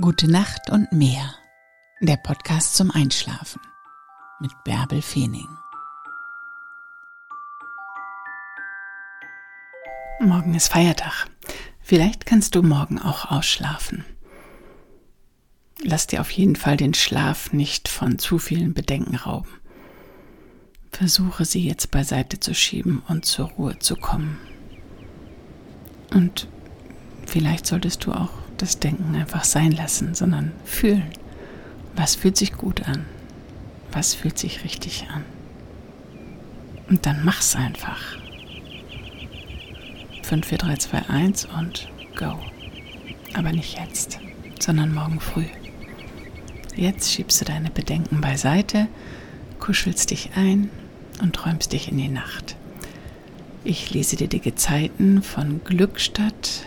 Gute Nacht und mehr. Der Podcast zum Einschlafen mit Bärbel Feening. Morgen ist Feiertag. Vielleicht kannst du morgen auch ausschlafen. Lass dir auf jeden Fall den Schlaf nicht von zu vielen Bedenken rauben. Versuche sie jetzt beiseite zu schieben und zur Ruhe zu kommen. Und vielleicht solltest du auch das Denken einfach sein lassen, sondern fühlen. Was fühlt sich gut an? Was fühlt sich richtig an? Und dann mach's einfach. 5, 4, 3, 2, 1 und go. Aber nicht jetzt, sondern morgen früh. Jetzt schiebst du deine Bedenken beiseite, kuschelst dich ein und träumst dich in die Nacht. Ich lese dir die Gezeiten von Glückstadt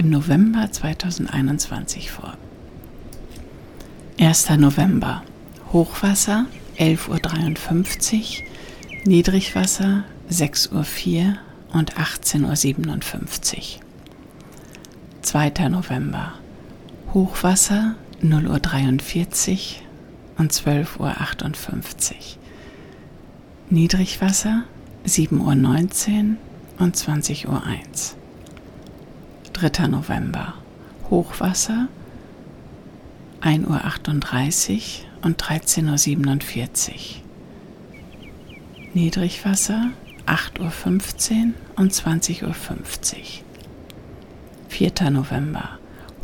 im November 2021 vor. 1. November. Hochwasser 11.53 Uhr, Niedrigwasser 6.04 Uhr und 18.57 Uhr. 2. November. Hochwasser 0.43 Uhr und 12.58 Uhr. Niedrigwasser 7.19 Uhr und 20.01 Uhr. 3. November. Hochwasser 1.38 Uhr und 13.47 Uhr. Niedrigwasser 8.15 Uhr und 20.50 Uhr. 4. November.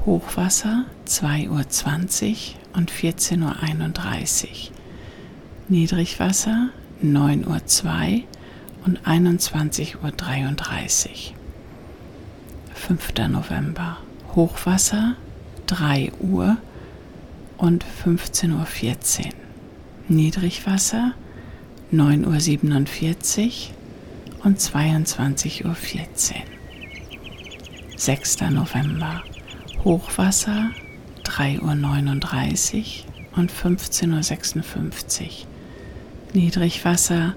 Hochwasser 2.20 Uhr und 14.31 Uhr. Niedrigwasser 9.02 Uhr und 21.33 Uhr. 5. November. Hochwasser 3 Uhr und 15.14 Uhr. Niedrigwasser 9.47 Uhr und 22.14 Uhr. 6. November. Hochwasser 3.39 Uhr und 15.56 Uhr. Niedrigwasser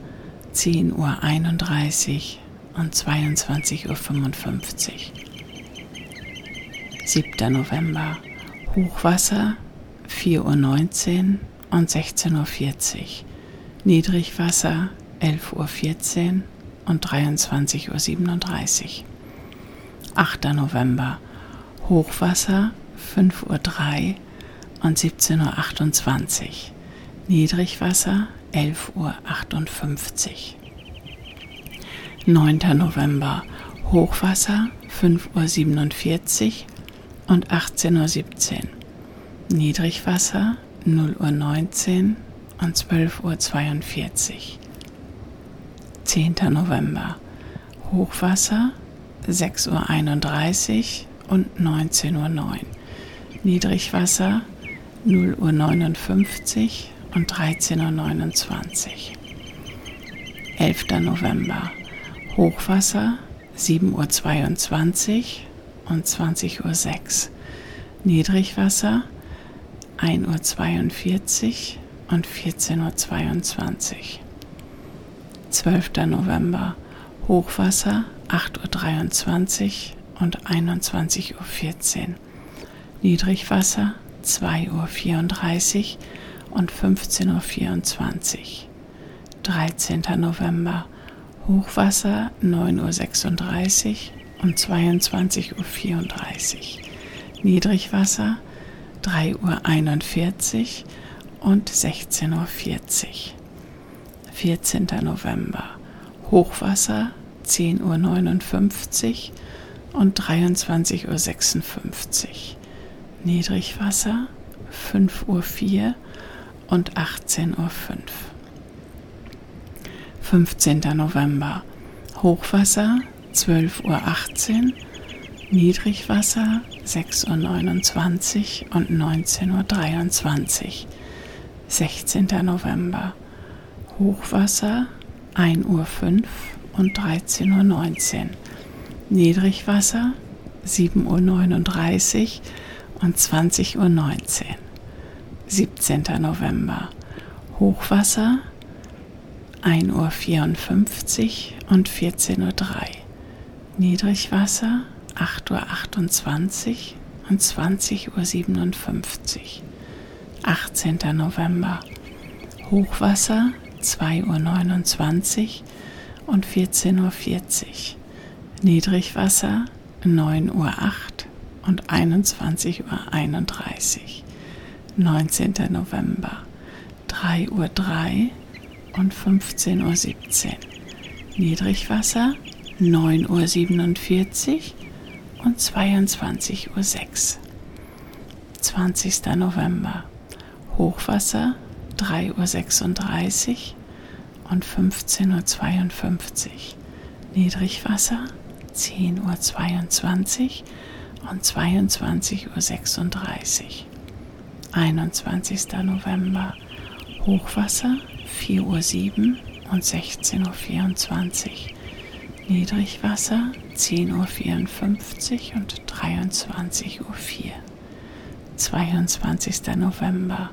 10.31 Uhr und 22.55 Uhr. 7. November. Hochwasser 4.19 Uhr und 16.40 Uhr. Niedrigwasser 11.14 Uhr und 23.37 Uhr. 8. November. Hochwasser 5.03 Uhr und 17.28 Uhr. Niedrigwasser 11.58 Uhr. 9. November. Hochwasser 5.47 Uhr und 18.17 Uhr. Niedrigwasser 0.19 Uhr und 12.42 Uhr. 10. November. Hochwasser 6.31 Uhr und 19.09 Uhr. Niedrigwasser 0.59 Uhr und 13.29 Uhr. 11. November. Hochwasser 7.22 Uhr und 20.06 Uhr. Niedrigwasser 1.42 Uhr und 14.22 Uhr. 12. November Hochwasser 8.23 Uhr und 21.14 Uhr. Niedrigwasser 2.34 Uhr und 15.24 Uhr. 13. November Hochwasser 9.36 Uhr um 22.34 Uhr. Niedrigwasser 3.41 Uhr und 16.40 Uhr. 14. November. Hochwasser 10.59 Uhr und 23.56 Uhr. Niedrigwasser 5.04 Uhr und 18.05 Uhr. 15. November. Hochwasser 12.18 Uhr, Niedrigwasser 6.29 Uhr und 19.23 Uhr. 16. November, Hochwasser 1.05 Uhr und 13.19 Uhr. Niedrigwasser 7.39 Uhr und 20.19 Uhr. 17. November, Hochwasser 1.54 Uhr und 14.03 Uhr. Niedrigwasser 8.28 Uhr und und 20.57 Uhr. 18. November. Hochwasser 2.29 Uhr und 14.40 Uhr. Niedrigwasser 9.08 Uhr und 21.31 Uhr. 19. November 3.03 Uhr und 15.17 Uhr. Niedrigwasser 9.47 Uhr und 22.06 Uhr. 20. November Hochwasser 3.36 Uhr und 15.52 Uhr. Niedrigwasser 10.22 Uhr und 22.36 Uhr. 21. November Hochwasser 4.07 Uhr und 16.24 Uhr. Niedrigwasser 10.54 Uhr und 23.04 Uhr. 22. November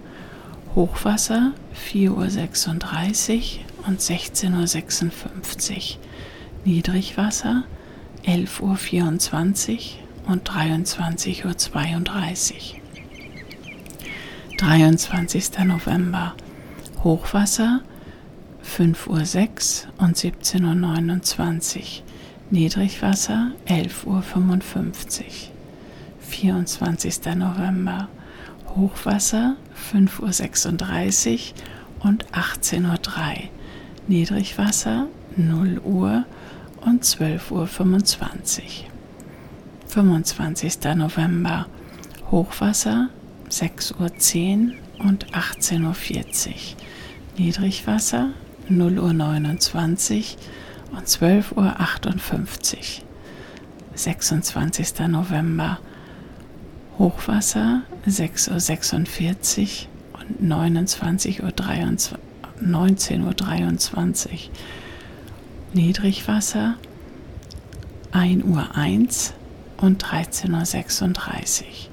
Hochwasser 4.36 Uhr und 16.56 Uhr. Niedrigwasser 11.24 Uhr und 23.32 Uhr. 23. November Hochwasser 5.06 Uhr und 17.29 Uhr. Niedrigwasser 11.55 Uhr. 24. November Hochwasser 5.36 Uhr und 18.03 Uhr. Niedrigwasser 0 Uhr und 12.25 Uhr. 25. November Hochwasser 6.10 Uhr und 18.40 Uhr. Niedrigwasser 0 Uhr 29 und 12 Uhr 58. 26. November Hochwasser 6 Uhr 46 und 29 Uhr 23, 19 Uhr 23. Niedrigwasser 1 Uhr 1 und 13 Uhr 36.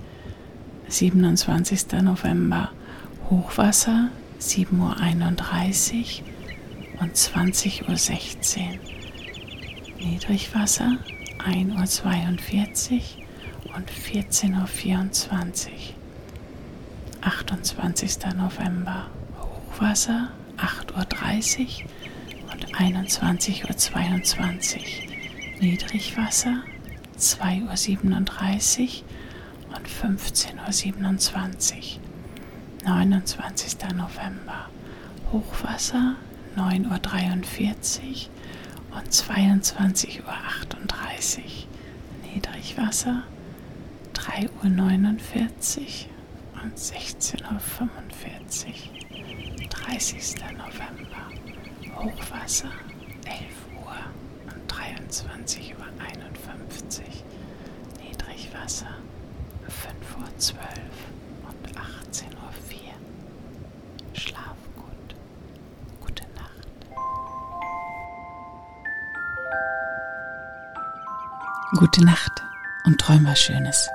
27. November Hochwasser 7.31 Uhr und 20.16 Uhr. Niedrigwasser 1.42 Uhr und 14.24 Uhr. 28. November Hochwasser 8.30 Uhr und 21.22 Uhr. Niedrigwasser 2.37 Uhr und 15.27 Uhr. 29. November. Hochwasser 9.43 Uhr und 22.38 Uhr. Niedrigwasser 3.49 Uhr und 16.45 Uhr. 30. November. Hochwasser 11 Uhr und 23.51 Uhr. Niedrigwasser 5.12 Uhr und 18.04 Uhr. Schlaf Gute Nacht und träum was Schönes.